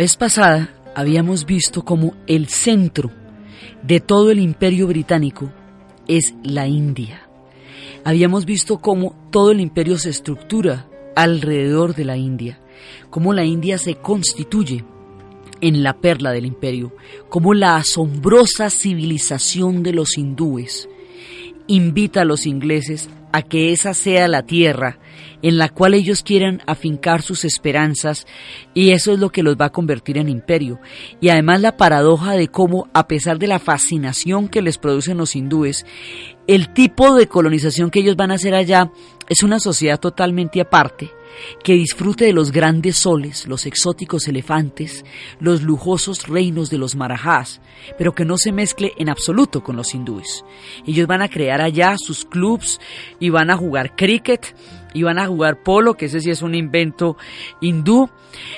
Vez pasada habíamos visto como el centro de todo el imperio británico es la India. Habíamos visto cómo todo el imperio se estructura alrededor de la India, cómo la India se constituye en la perla del imperio, cómo la asombrosa civilización de los hindúes invita a los ingleses a que esa sea la tierra en la cual ellos quieran afincar sus esperanzas y eso es lo que los va a convertir en imperio. Y además la paradoja de cómo, a pesar de la fascinación que les producen los hindúes, el tipo de colonización que ellos van a hacer allá es una sociedad totalmente aparte que disfrute de los grandes soles, los exóticos elefantes, los lujosos reinos de los marajás, pero que no se mezcle en absoluto con los hindúes. Ellos van a crear allá sus clubs y van a jugar cricket y van a jugar polo, que ese sí es un invento hindú,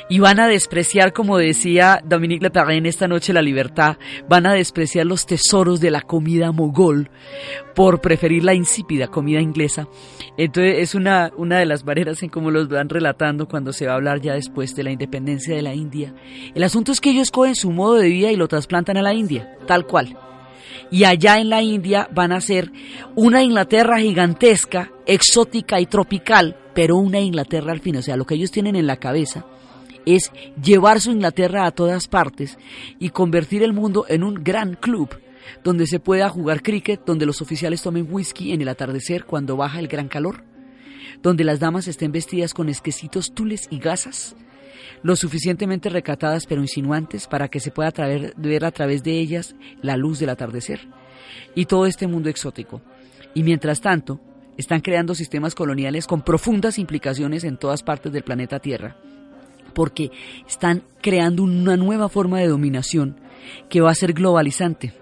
y van a despreciar, como decía Dominique Leperrin esta noche, la libertad, van a despreciar los tesoros de la comida mogol por preferir la insípida comida inglesa. Entonces es una, una de las maneras en cómo los van relatando cuando se va a hablar ya después de la independencia de la India. El asunto es que ellos cogen su modo de vida y lo trasplantan a la India, tal cual y allá en la India van a ser una Inglaterra gigantesca, exótica y tropical, pero una Inglaterra al fin. O sea, lo que ellos tienen en la cabeza es llevar su Inglaterra a todas partes y convertir el mundo en un gran club donde se pueda jugar cricket, donde los oficiales tomen whisky en el atardecer cuando baja el gran calor, donde las damas estén vestidas con esquecitos, tules y gasas, lo suficientemente recatadas pero insinuantes para que se pueda ver a través de ellas la luz del atardecer y todo este mundo exótico. Y mientras tanto, están creando sistemas coloniales con profundas implicaciones en todas partes del planeta Tierra, porque están creando una nueva forma de dominación que va a ser globalizante.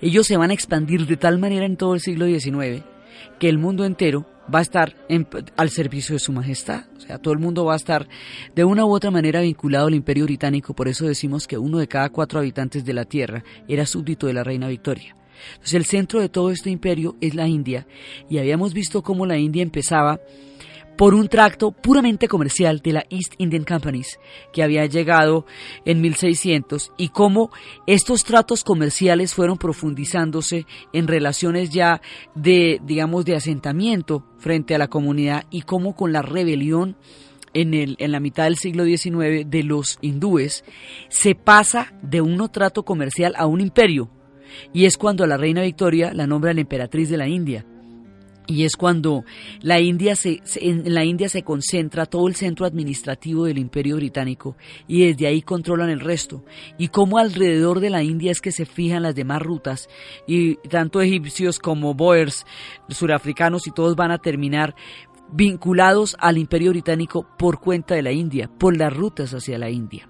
Ellos se van a expandir de tal manera en todo el siglo XIX que el mundo entero va a estar al servicio de su majestad. O sea, todo el mundo va a estar de una u otra manera vinculado al imperio británico. Por eso decimos que uno de cada cuatro habitantes de la tierra era súbdito de la reina Victoria. Entonces el centro de todo este imperio es la India. Y habíamos visto cómo la India empezaba por un tracto puramente comercial de la East Indian Companies que había llegado en 1600 y cómo estos tratos comerciales fueron profundizándose en relaciones ya de, digamos, de asentamiento frente a la comunidad y cómo con la rebelión en, el, en la mitad del siglo XIX de los hindúes se pasa de un trato comercial a un imperio. Y es cuando la reina Victoria la nombra la emperatriz de la India y es cuando la India se, en la India se concentra todo el centro administrativo del Imperio Británico y desde ahí controlan el resto. Y como alrededor de la India es que se fijan las demás rutas y tanto egipcios como boers, surafricanos y todos van a terminar vinculados al Imperio Británico por cuenta de la India, por las rutas hacia la India.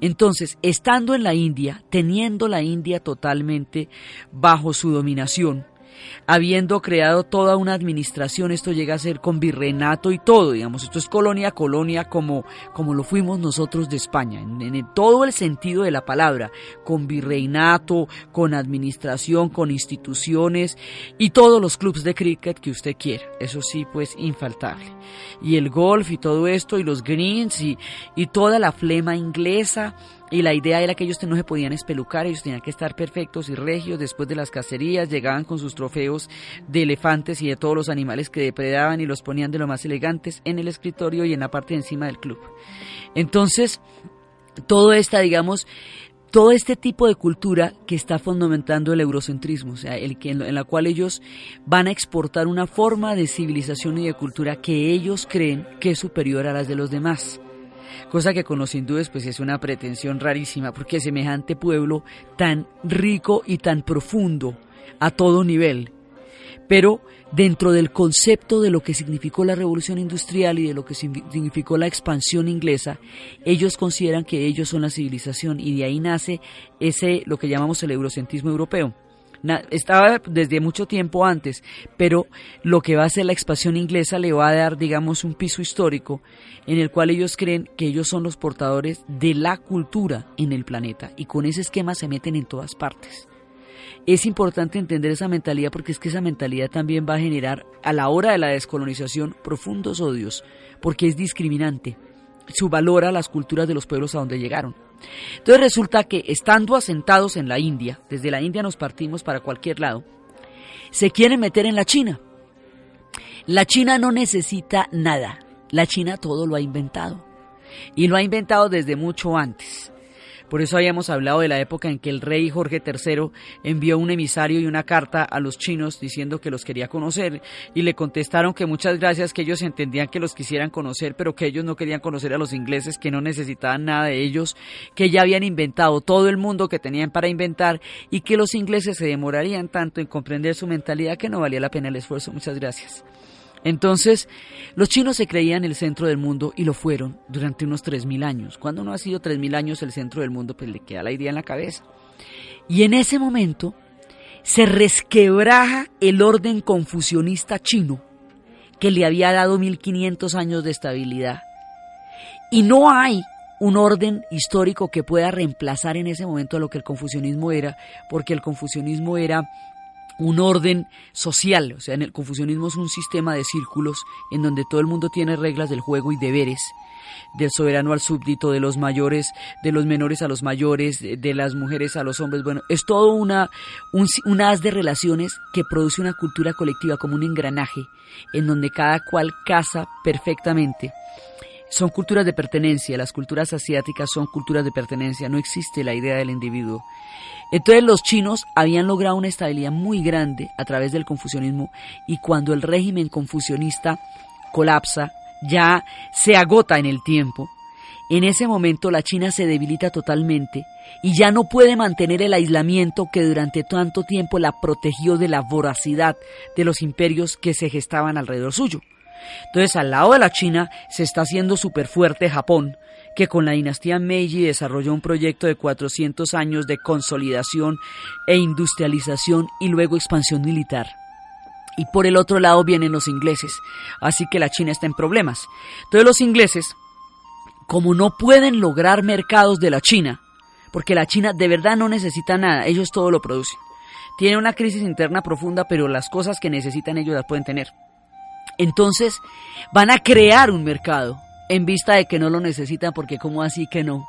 Entonces, estando en la India, teniendo la India totalmente bajo su dominación, habiendo creado toda una administración, esto llega a ser con virreinato y todo, digamos, esto es colonia, colonia como, como lo fuimos nosotros de España, en, todo el sentido de la palabra, con virreinato, con administración, con instituciones y todos los clubes de cricket que usted quiera, eso sí, pues infaltable. Y el golf y todo esto y los greens y, y toda la flema inglesa y la idea era que ellos no se podían espelucar, ellos tenían que estar perfectos y regios después de las cacerías, llegaban con sus trofeos de elefantes y de todos los animales que depredaban y los ponían de lo más elegantes en el escritorio y en la parte de encima del club. Entonces, todo esta, digamos, todo este tipo de cultura que está fundamentando el eurocentrismo, o sea, el que en la cual ellos van a exportar una forma de civilización y de cultura que ellos creen que es superior a las de los demás cosa que con los hindúes pues es una pretensión rarísima, porque semejante pueblo tan rico y tan profundo a todo nivel, pero dentro del concepto de lo que significó la revolución industrial y de lo que significó la expansión inglesa, ellos consideran que ellos son la civilización y de ahí nace ese lo que llamamos el eurocentrismo europeo estaba desde mucho tiempo antes, pero lo que va a hacer la expansión inglesa le va a dar, digamos, un piso histórico en el cual ellos creen que ellos son los portadores de la cultura en el planeta y con ese esquema se meten en todas partes. Es importante entender esa mentalidad porque es que esa mentalidad también va a generar a la hora de la descolonización profundos odios, porque es discriminante subvalora las culturas de los pueblos a donde llegaron. Entonces resulta que estando asentados en la India, desde la India nos partimos para cualquier lado, se quieren meter en la China. La China no necesita nada, la China todo lo ha inventado. Y lo ha inventado desde mucho antes. Por eso habíamos hablado de la época en que el rey Jorge III envió un emisario y una carta a los chinos diciendo que los quería conocer y le contestaron que muchas gracias, que ellos entendían que los quisieran conocer, pero que ellos no querían conocer a los ingleses, que no necesitaban nada de ellos, que ya habían inventado todo el mundo que tenían para inventar y que los ingleses se demorarían tanto en comprender su mentalidad que no valía la pena el esfuerzo. Muchas gracias. Entonces, los chinos se creían el centro del mundo y lo fueron durante unos 3.000 años. Cuando no ha sido 3.000 años el centro del mundo, pues le queda la idea en la cabeza. Y en ese momento se resquebraja el orden confucionista chino que le había dado 1500 años de estabilidad. Y no hay un orden histórico que pueda reemplazar en ese momento a lo que el confucianismo era, porque el confucianismo era un orden social, o sea, en el confucianismo es un sistema de círculos en donde todo el mundo tiene reglas del juego y deberes, del soberano al súbdito, de los mayores, de los menores a los mayores, de, las mujeres a los hombres, bueno, es todo una, un, haz de relaciones que produce una cultura colectiva como un engranaje en donde cada cual casa perfectamente. Son culturas de pertenencia, las culturas asiáticas son culturas de pertenencia, no existe la idea del individuo. Entonces los chinos habían logrado una estabilidad muy grande a través del confucianismo y cuando el régimen confucionista colapsa, ya se agota en el tiempo, en ese momento la China se debilita totalmente y ya no puede mantener el aislamiento que durante tanto tiempo la protegió de la voracidad de los imperios que se gestaban alrededor suyo. Entonces, al lado de la China se está haciendo súper fuerte Japón, que con la dinastía Meiji desarrolló un proyecto de 400 años de consolidación e industrialización y luego expansión militar. Y por el otro lado vienen los ingleses, así que la China está en problemas. Entonces los ingleses, como no pueden lograr mercados de la China, porque la China de verdad no necesita nada, ellos todo lo producen. Tiene una crisis interna profunda, pero las cosas que necesitan ellos las pueden tener. Entonces van a crear un mercado en vista de que no lo necesitan porque como así que no.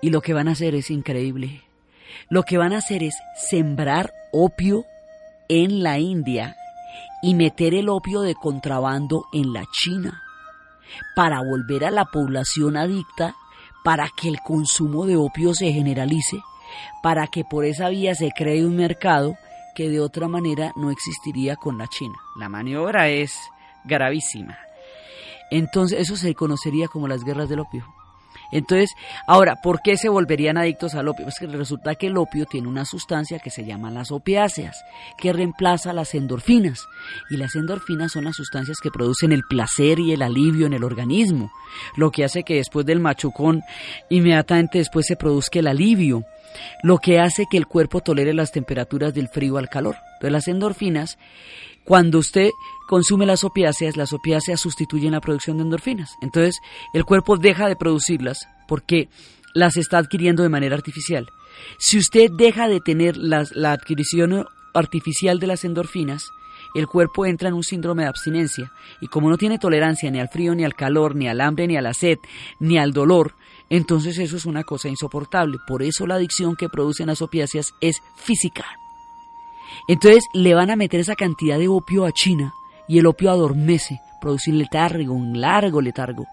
Y lo que van a hacer es increíble. Lo que van a hacer es sembrar opio en la India y meter el opio de contrabando en la China para volver a la población adicta, para que el consumo de opio se generalice, para que por esa vía se cree un mercado que de otra manera no existiría con la China. La maniobra es gravísima. Entonces eso se conocería como las guerras del opio. Entonces, ahora, ¿por qué se volverían adictos al opio? Es que resulta que el opio tiene una sustancia que se llama las opiáceas, que reemplaza las endorfinas. Y las endorfinas son las sustancias que producen el placer y el alivio en el organismo, lo que hace que después del machucón, inmediatamente después se produzca el alivio, lo que hace que el cuerpo tolere las temperaturas del frío al calor. Entonces las endorfinas, cuando usted consume las opiáceas, las opiáceas sustituyen la producción de endorfinas. Entonces el cuerpo deja de producirlas porque las está adquiriendo de manera artificial. Si usted deja de tener la adquisición artificial de las endorfinas, el cuerpo entra en un síndrome de abstinencia y como no tiene tolerancia ni al frío, ni al calor, ni al hambre, ni a la sed, ni al dolor, entonces eso es una cosa insoportable. Por eso la adicción que producen las opiáceas es física. Entonces le van a meter esa cantidad de opio a China y el opio adormece, produce un letargo, un largo letargo.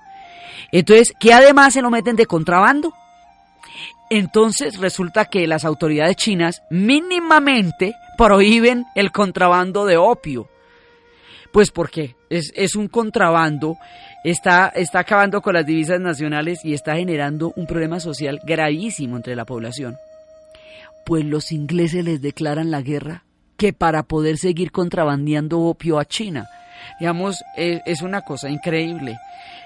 Entonces, ¿qué además se lo meten de contrabando? Entonces resulta que las autoridades chinas mínimamente prohíben el contrabando de opio. Pues porque es, es un contrabando, está, está acabando con las divisas nacionales y está generando un problema social gravísimo entre la población. Pues los ingleses les declaran la guerra que para poder seguir contrabandeando opio a China. Digamos, es, es una cosa increíble.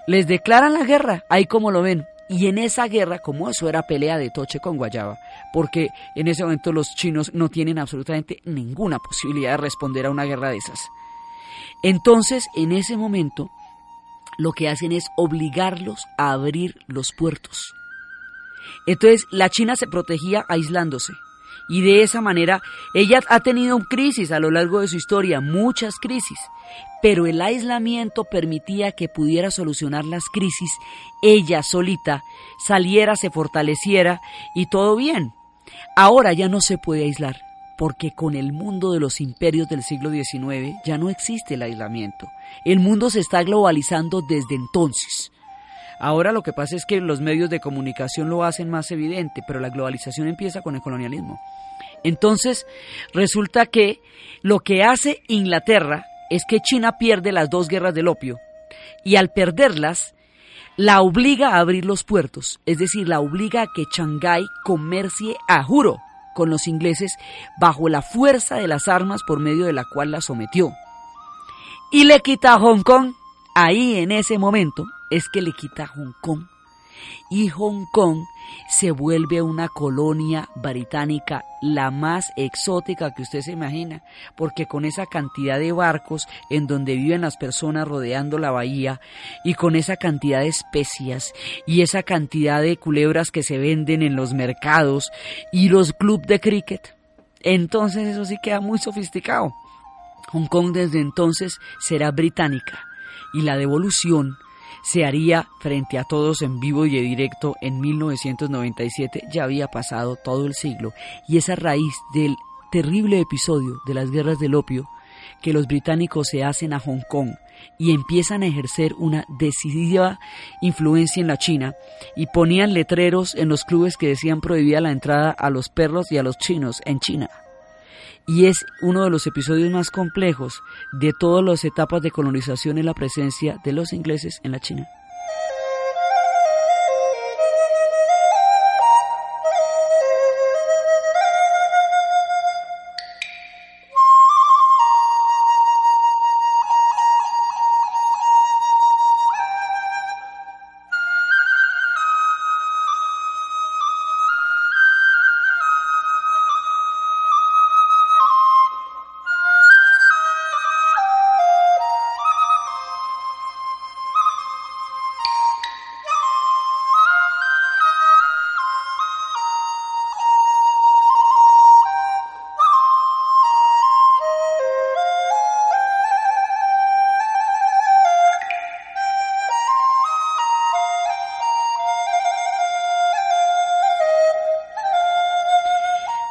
Les declaran la guerra, ahí como lo ven, y en esa guerra, como eso era pelea de toche con guayaba, porque en ese momento los chinos no tienen absolutamente ninguna posibilidad de responder a una guerra de esas. Entonces, en ese momento, lo que hacen es obligarlos a abrir los puertos. Entonces, la China se protegía aislándose. Y de esa manera, ella ha tenido crisis a lo largo de su historia, muchas crisis pero el aislamiento permitía que pudiera solucionar las crisis ella solita, saliera, se fortaleciera y todo bien. Ahora ya no se puede aislar, porque con el mundo de los imperios del siglo XIX ya no existe el aislamiento. El mundo se está globalizando desde entonces. Ahora lo que pasa es que los medios de comunicación lo hacen más evidente, pero la globalización empieza con el colonialismo. Entonces, resulta que lo que hace Inglaterra es que China pierde las dos guerras del opio y al perderlas la obliga a abrir los puertos, es decir, la obliga a que Shanghái comercie a juro con los ingleses bajo la fuerza de las armas por medio de la cual la sometió. Y le quita a Hong Kong, ahí en ese momento es que le quita Hong Kong y Hong Kong se vuelve una colonia británica la más exótica que usted se imagina, porque con esa cantidad de barcos en donde viven las personas rodeando la bahía y con esa cantidad de especias y esa cantidad de culebras que se venden en los mercados y los clubes de cricket, entonces eso sí queda muy sofisticado. Hong Kong desde entonces será británica y la devolución se haría frente a todos en vivo y en directo en 1997, ya había pasado todo el siglo, y esa raíz del terrible episodio de las guerras del opio que los británicos se hacen a Hong Kong y empiezan a ejercer una decisiva influencia en la China y ponían letreros en los clubes que decían prohibida la entrada a los perros y a los chinos en China y es uno de los episodios más complejos de todas las etapas de colonización en la presencia de los ingleses en la China.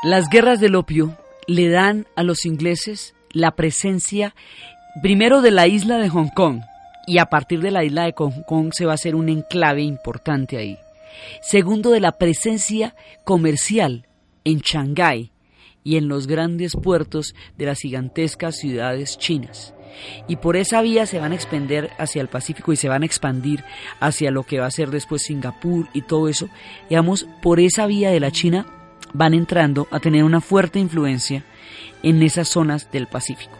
Las guerras del opio le dan a los ingleses la presencia primero de la isla de Hong Kong y a partir de la isla de Hong Kong se va a hacer un enclave importante ahí. Segundo de la presencia comercial en Shanghái y en los grandes puertos de las gigantescas ciudades chinas. Y por esa vía se van a expandir hacia el Pacífico y se van a expandir hacia lo que va a ser después Singapur y todo eso. Digamos, por esa vía de la China van entrando a tener una fuerte influencia en esas zonas del Pacífico.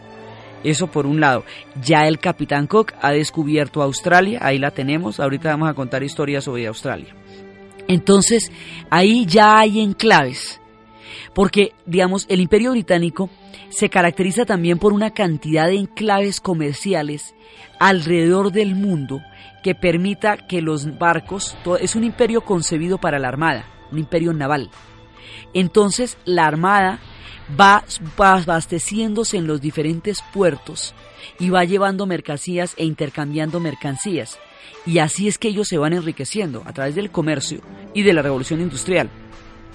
Eso por un lado. Ya el capitán Cook ha descubierto Australia, ahí la tenemos, ahorita vamos a contar historias sobre Australia. Entonces, ahí ya hay enclaves, porque, digamos, el imperio británico se caracteriza también por una cantidad de enclaves comerciales alrededor del mundo que permita que los barcos, es un imperio concebido para la armada, un imperio naval. Entonces la armada va abasteciéndose en los diferentes puertos y va llevando mercancías e intercambiando mercancías. Y así es que ellos se van enriqueciendo a través del comercio y de la revolución industrial.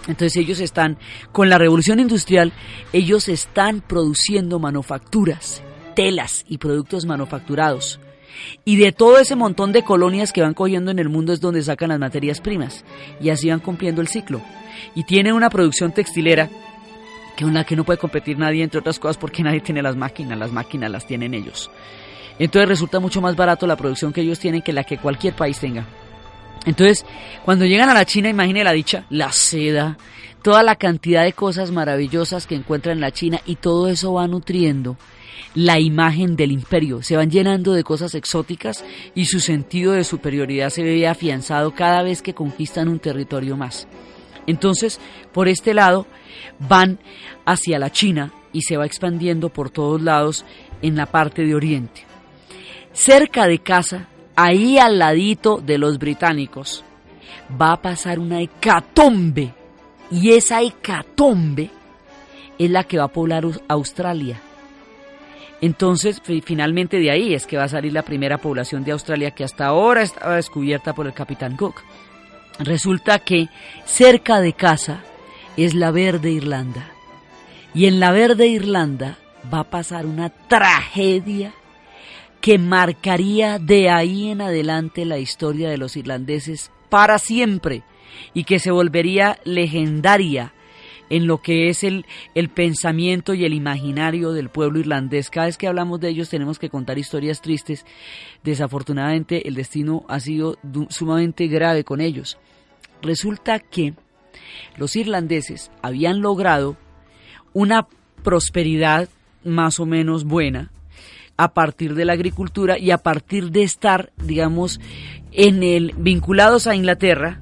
Entonces ellos están, con la revolución industrial, ellos están produciendo manufacturas, telas y productos manufacturados. Y de todo ese montón de colonias que van cogiendo en el mundo es donde sacan las materias primas. Y así van cumpliendo el ciclo. Y tienen una producción textilera que una que no puede competir nadie, entre otras cosas, porque nadie tiene las máquinas, las máquinas las tienen ellos. Entonces resulta mucho más barato la producción que ellos tienen que la que cualquier país tenga. Entonces, cuando llegan a la China, imagine la dicha, la seda, toda la cantidad de cosas maravillosas que encuentran en la China y todo eso va nutriendo la imagen del imperio. Se van llenando de cosas exóticas y su sentido de superioridad se ve afianzado cada vez que conquistan un territorio más. Entonces, por este lado, van hacia la China y se va expandiendo por todos lados en la parte de Oriente. Cerca de casa, ahí al ladito de los británicos, va a pasar una hecatombe. Y esa hecatombe es la que va a poblar Australia. Entonces, finalmente de ahí es que va a salir la primera población de Australia que hasta ahora estaba descubierta por el capitán Cook. Resulta que cerca de casa es la verde Irlanda. Y en la verde Irlanda va a pasar una tragedia que marcaría de ahí en adelante la historia de los irlandeses para siempre y que se volvería legendaria en lo que es el, el, pensamiento y el imaginario del pueblo irlandés. Cada vez que hablamos de ellos tenemos que contar historias tristes. Desafortunadamente el destino ha sido sumamente grave con ellos. Resulta que los irlandeses habían logrado una prosperidad más o menos buena a partir de la agricultura y a partir de estar, digamos, en el vinculados a Inglaterra.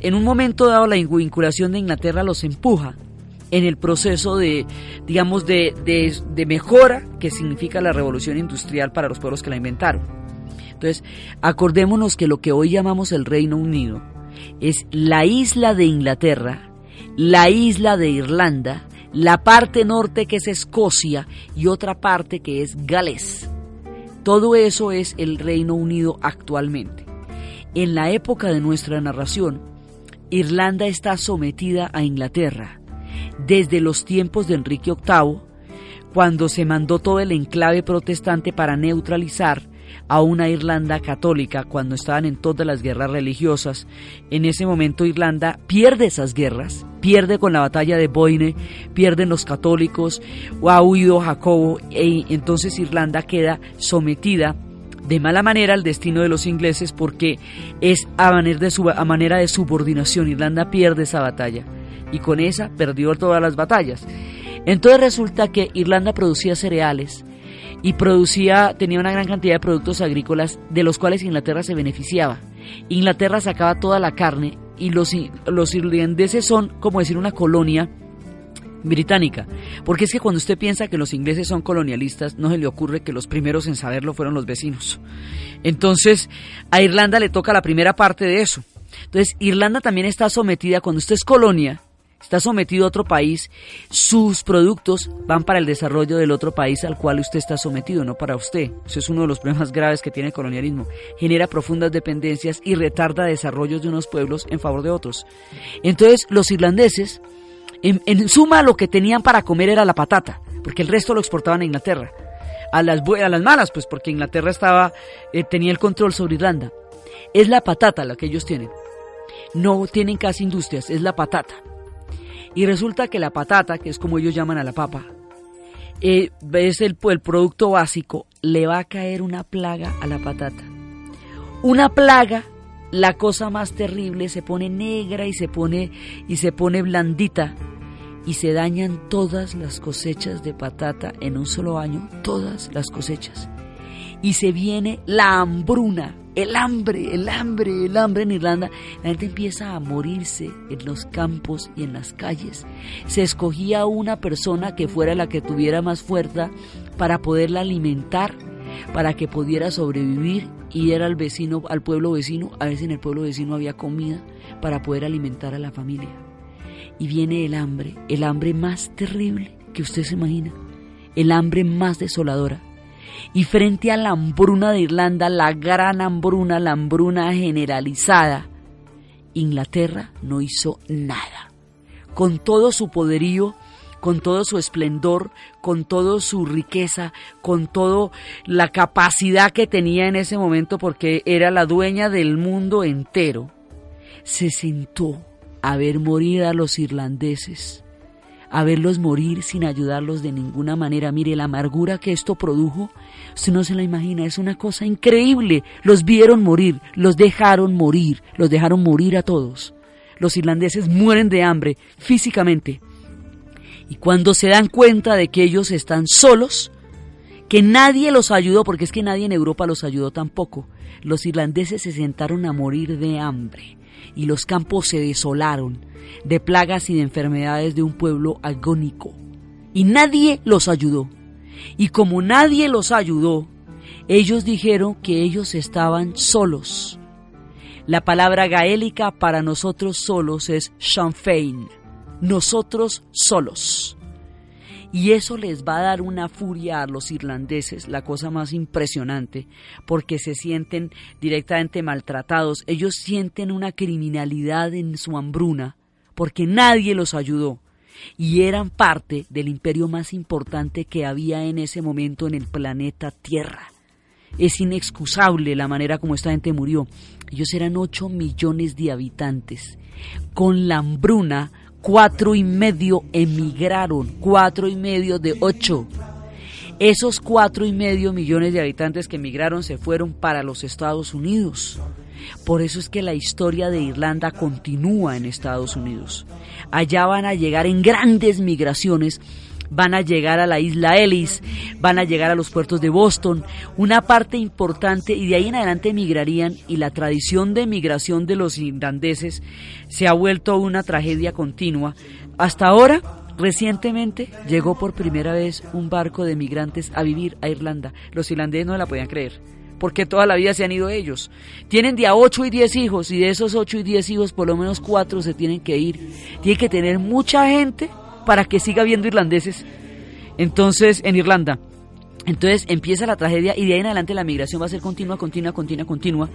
En un momento dado la vinculación de Inglaterra los empuja en el proceso de, digamos, de, de mejora que significa la revolución industrial para los pueblos que la inventaron. Entonces, acordémonos que lo que hoy llamamos el Reino Unido es la isla de Inglaterra, la isla de Irlanda, la parte norte que es Escocia y otra parte que es Gales. Todo eso es el Reino Unido actualmente. En la época de nuestra narración, Irlanda está sometida a Inglaterra desde los tiempos de Enrique VIII, cuando se mandó todo el enclave protestante para neutralizar a una Irlanda católica cuando estaban en todas las guerras religiosas. En ese momento Irlanda pierde esas guerras, pierde con la batalla de Boyne, pierden los católicos, o ha huido Jacobo, y e entonces Irlanda queda sometida de mala manera al destino de los ingleses porque es a manera de subordinación. Irlanda pierde esa batalla y con esa perdió todas las batallas. Entonces resulta que Irlanda producía cereales, y producía, tenía una gran cantidad de productos agrícolas de los cuales Inglaterra se beneficiaba. Inglaterra sacaba toda la carne y los, los irlandeses son, como decir, una colonia británica. Porque es que cuando usted piensa que los ingleses son colonialistas, no se le ocurre que los primeros en saberlo fueron los vecinos. Entonces, a Irlanda le toca la primera parte de eso. Entonces, Irlanda también está sometida, cuando usted es colonia, está sometido a otro país, sus productos van para el desarrollo del otro país al cual usted está sometido, no para usted. Eso es uno de los problemas graves que tiene el colonialismo. Genera profundas dependencias y retarda desarrollos de unos pueblos en favor de otros. Entonces, los irlandeses, en, suma, lo que tenían para comer era la patata, porque el resto lo exportaban a Inglaterra. A las, a las malas, pues porque Inglaterra estaba, eh, tenía el control sobre Irlanda. Es la patata la que ellos tienen. No tienen casi industrias, es la patata. Y resulta que la patata, que es como ellos llaman a la papa, eh, es el, el producto básico, le va a caer una plaga a la patata. Una plaga, la cosa más terrible, se pone negra y se pone, y se pone blandita y se dañan todas las cosechas de patata en un solo año, todas las cosechas. Y se viene la hambruna el hambre, el hambre, el hambre en Irlanda. La gente empieza a morirse en los campos y en las calles. Se escogía una persona que fuera la que tuviera más fuerza para poderla alimentar, para que pudiera sobrevivir y era al vecino, al pueblo vecino, a veces en el pueblo vecino había comida para poder alimentar a la familia. Y viene el hambre, el hambre más terrible que usted se imagina, el hambre más desoladora y frente a la hambruna de Irlanda, la gran hambruna, la hambruna generalizada, Inglaterra no hizo nada. Con todo su poderío, con todo su esplendor, con toda su riqueza, con toda la capacidad que tenía en ese momento porque era la dueña del mundo entero, se sentó a ver morir a los irlandeses a verlos morir sin ayudarlos de ninguna manera. Mire, la amargura que esto produjo, usted no se la imagina, es una cosa increíble. Los vieron morir, los dejaron morir, los dejaron morir a todos. Los irlandeses mueren de hambre físicamente. Y cuando se dan cuenta de que ellos están solos, que nadie los ayudó, porque es que nadie en Europa los ayudó tampoco, los irlandeses se sentaron a morir de hambre y los campos se desolaron de plagas y de enfermedades de un pueblo agónico. Y nadie los ayudó. Y como nadie los ayudó, ellos dijeron que ellos estaban solos. La palabra gaélica para nosotros solos es Shanfein, nosotros solos y eso les va a dar una furia a los irlandeses, la cosa más impresionante, porque se sienten directamente maltratados, ellos sienten una criminalidad en su hambruna, porque nadie los ayudó y eran parte del imperio más importante que había en ese momento en el planeta Tierra. Es inexcusable la manera como esta gente murió. Ellos eran 8 millones de habitantes. Con la hambruna cuatro y medio emigraron, cuatro y medio de ocho. Esos cuatro y medio millones de habitantes que emigraron se fueron para los Estados Unidos. Por eso es que la historia de Irlanda continúa en Estados Unidos. Allá van a llegar en grandes migraciones van a llegar a la isla Ellis, van a llegar a los puertos de Boston, una parte importante y de ahí en adelante emigrarían y la tradición de migración de los irlandeses se ha vuelto una tragedia continua. Hasta ahora, recientemente, llegó por primera vez un barco de migrantes a vivir a Irlanda. Los irlandeses no la podían creer porque toda la vida se han ido ellos. Tienen de a 8 y 10 hijos y de esos 8 y 10 hijos por lo menos 4 se tienen que ir. Tiene que tener mucha gente para que siga habiendo irlandeses. Entonces, en Irlanda. Entonces empieza la tragedia y de ahí en adelante la migración va a ser continua, continua, continua, continua.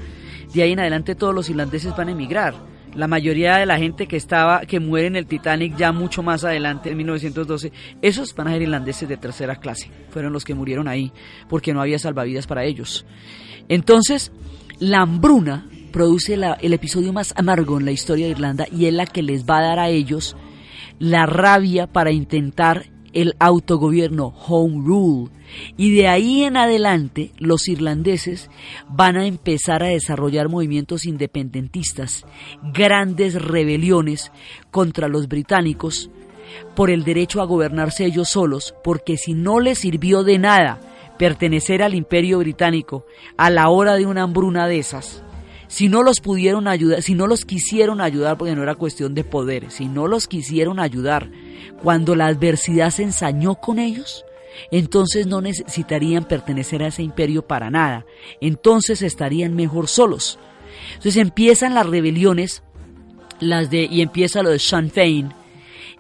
De ahí en adelante todos los irlandeses van a emigrar. La mayoría de la gente que estaba, que muere en el Titanic ya mucho más adelante, en 1912, esos van a ser irlandeses de tercera clase. Fueron los que murieron ahí porque no había salvavidas para ellos. Entonces, la hambruna produce el episodio más amargo en la historia de Irlanda y es la que les va a dar a ellos la rabia para intentar el autogobierno, home rule. Y de ahí en adelante los irlandeses van a empezar a desarrollar movimientos independentistas, grandes rebeliones contra los británicos por el derecho a gobernarse ellos solos, porque si no les sirvió de nada pertenecer al imperio británico a la hora de una hambruna de esas, si no los pudieron ayudar, si no los quisieron ayudar, porque no era cuestión de poder, si no los quisieron ayudar cuando la adversidad se ensañó con ellos, entonces no necesitarían pertenecer a ese imperio para nada, entonces estarían mejor solos. Entonces empiezan las rebeliones, las de, y empieza lo de Sinn Féin,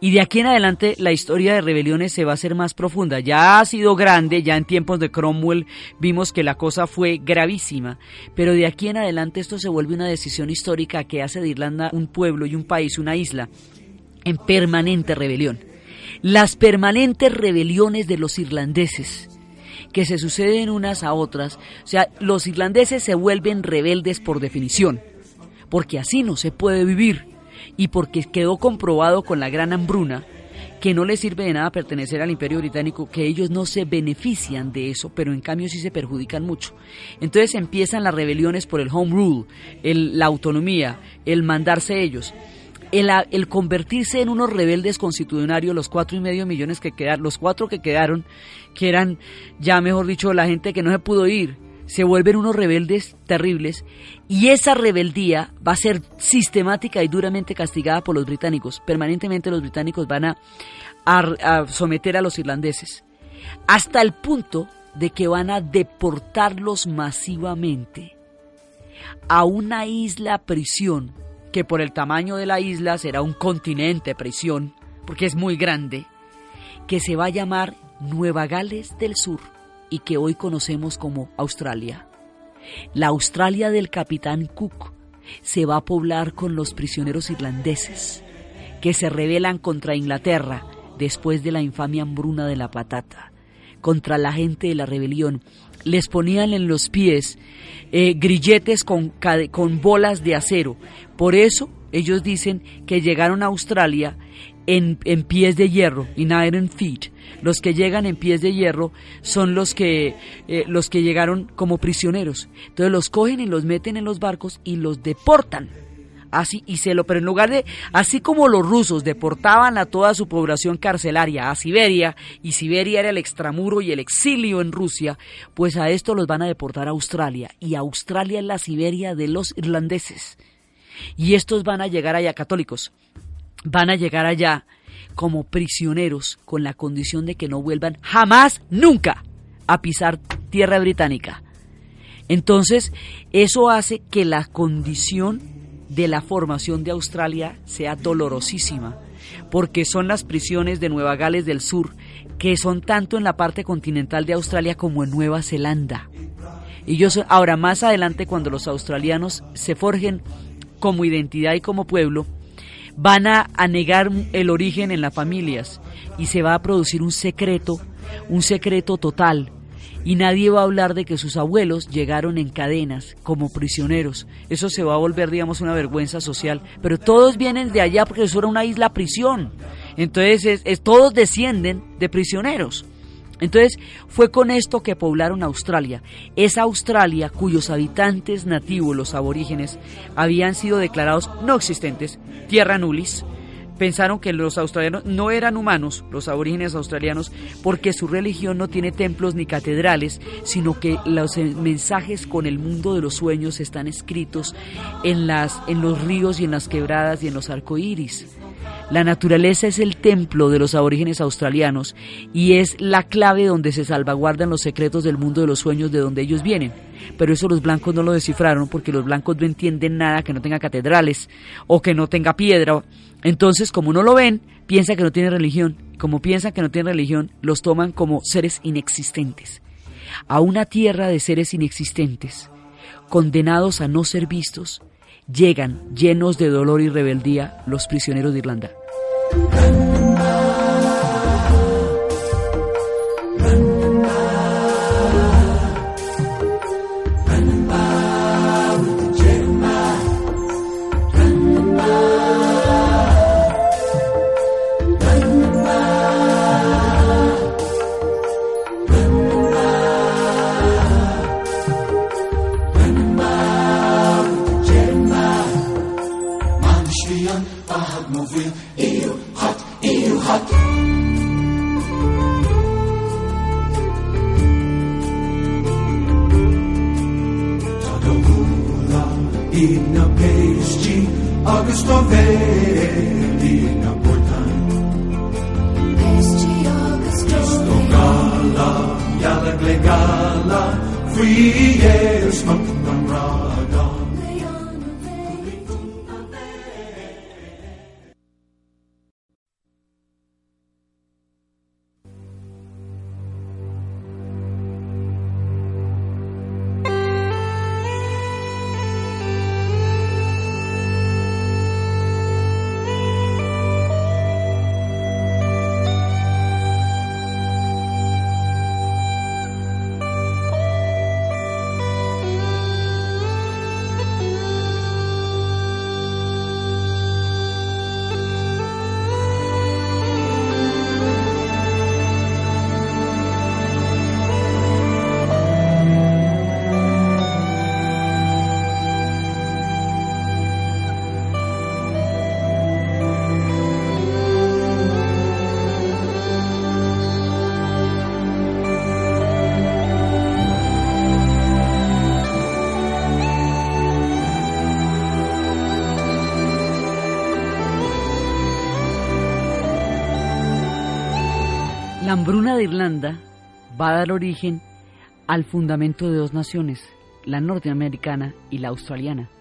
y de aquí en adelante la historia de rebeliones se va a hacer más profunda. Ya ha sido grande, ya en tiempos de Cromwell vimos que la cosa fue gravísima, pero de aquí en adelante esto se vuelve una decisión histórica que hace de Irlanda un pueblo y un país, una isla, en permanente rebelión. Las permanentes rebeliones de los irlandeses que se suceden unas a otras, o sea, los irlandeses se vuelven rebeldes por definición, porque así no se puede vivir y porque quedó comprobado con la gran hambruna que no les sirve de nada pertenecer al imperio británico, que ellos no se benefician de eso, pero en cambio sí se perjudican mucho. Entonces empiezan las rebeliones por el home rule, la autonomía, el mandarse ellos. El, el, convertirse en unos rebeldes constitucionarios, los cuatro y medio millones que quedaron, los cuatro que quedaron, que eran ya mejor dicho la gente que no se pudo ir, se vuelven unos rebeldes terribles y esa rebeldía va a ser sistemática y duramente castigada por los británicos. Permanentemente los británicos van a, someter a los irlandeses hasta el punto de que van a deportarlos masivamente a una isla prisión que por el tamaño de la isla será un continente prisión porque es muy grande que se va a llamar Nueva Gales del Sur y que hoy conocemos como Australia. La Australia del capitán Cook se va a poblar con los prisioneros irlandeses que se rebelan contra Inglaterra después de la infamia hambruna de la patata, contra la gente de la rebelión. Les ponían en los pies eh, grilletes con, con bolas de acero. Por eso ellos dicen que llegaron a Australia en, pies de hierro, in iron feet. Los que llegan en pies de hierro son los que, eh, los que llegaron como prisioneros. Entonces los cogen y los meten en los barcos y los deportan. Así, y se lo, pero en lugar de, así como los rusos deportaban a toda su población carcelaria a Siberia, y Siberia era el extramuro y el exilio en Rusia, pues a esto los van a deportar a Australia, y Australia es la Siberia de los irlandeses. Y estos van a llegar allá católicos van a llegar allá como prisioneros con la condición de que no vuelvan jamás, nunca a pisar tierra británica. Entonces, eso hace que la condición de la formación de Australia sea dolorosísima, porque son las prisiones de Nueva Gales del Sur, que son tanto en la parte continental de Australia como en Nueva Zelanda. Y yo ahora más adelante cuando los australianos se forjen como identidad y como pueblo, van a, negar el origen en las familias y se va a producir un secreto, un secreto total. Y nadie va a hablar de que sus abuelos llegaron en cadenas como prisioneros. Eso se va a volver, digamos, una vergüenza social. Pero todos vienen de allá porque eso era una isla prisión. Entonces, todos descienden de prisioneros. Entonces fue con esto que poblaron Australia, esa Australia cuyos habitantes nativos, los aborígenes, habían sido declarados no existentes, tierra nullis. Pensaron que los australianos no eran humanos, los aborígenes australianos, porque su religión no tiene templos ni catedrales, sino que los mensajes con el mundo de los sueños están escritos en, las, en los ríos y en las quebradas y en los arcoíris. La naturaleza es el templo de los aborígenes australianos y es la clave donde se salvaguardan los secretos del mundo de los sueños de donde ellos vienen. Pero eso los blancos no lo descifraron porque los blancos no entienden nada que no tenga catedrales o que no tenga piedra. Entonces, como no lo ven, piensan que no tiene religión. Como piensan que no tiene religión, los toman como seres inexistentes. A una tierra de seres inexistentes, condenados a no ser vistos, llegan llenos de dolor y rebeldía los prisioneros de Irlanda. Augusto veli na porta Este Augusto Sto gala, yala glegala Fui es La hambruna de Irlanda va a dar origen al fundamento de dos naciones, la norteamericana y la australiana.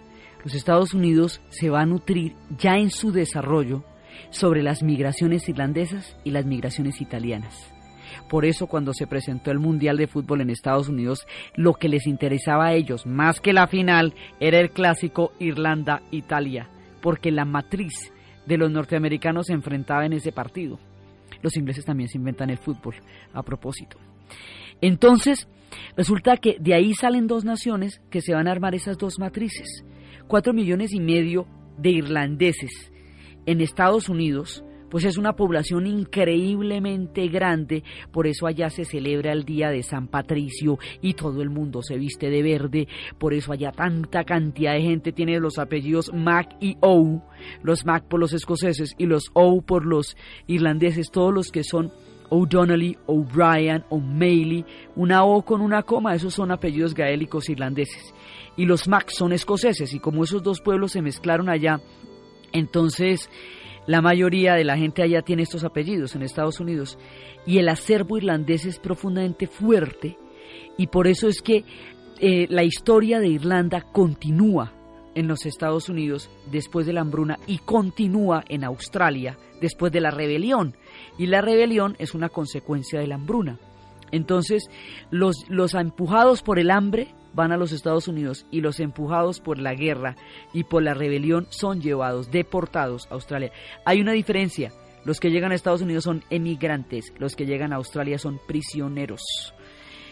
Los Estados Unidos se va a nutrir ya en su desarrollo sobre las migraciones irlandesas y las migraciones italianas. Por eso cuando se presentó el Mundial de Fútbol en Estados Unidos, lo que les interesaba a ellos, más que la final, era el clásico Irlanda-Italia, porque la matriz de los norteamericanos se enfrentaba en ese partido. Los ingleses también se inventan el fútbol, a propósito. Entonces, resulta que de ahí salen dos naciones que se van a armar esas dos matrices. Cuatro millones y medio de irlandeses en Estados Unidos pues es una población increíblemente grande, por eso allá se celebra el Día de San Patricio y todo el mundo se viste de verde, por eso allá tanta cantidad de gente tiene los apellidos Mac y O, los Mac por los escoceses y los O por los irlandeses, todos los que son O'Donnelly, O'Brien, O'Malley, una O con una coma, esos son apellidos gaélicos irlandeses. Y los Mac son escoceses, y como esos dos pueblos se mezclaron allá, entonces la mayoría de la gente allá tiene estos apellidos en Estados Unidos y el acervo irlandés es profundamente fuerte y por eso es que eh, la historia de Irlanda continúa en los Estados Unidos después de la hambruna y continúa en Australia después de la rebelión. Y la rebelión es una consecuencia de la hambruna. Entonces, los, los empujados por el hambre van a los Estados Unidos y los empujados por la guerra y por la rebelión son llevados, deportados a Australia. Hay una diferencia. Los que llegan a Estados Unidos son emigrantes, los que llegan a Australia son prisioneros.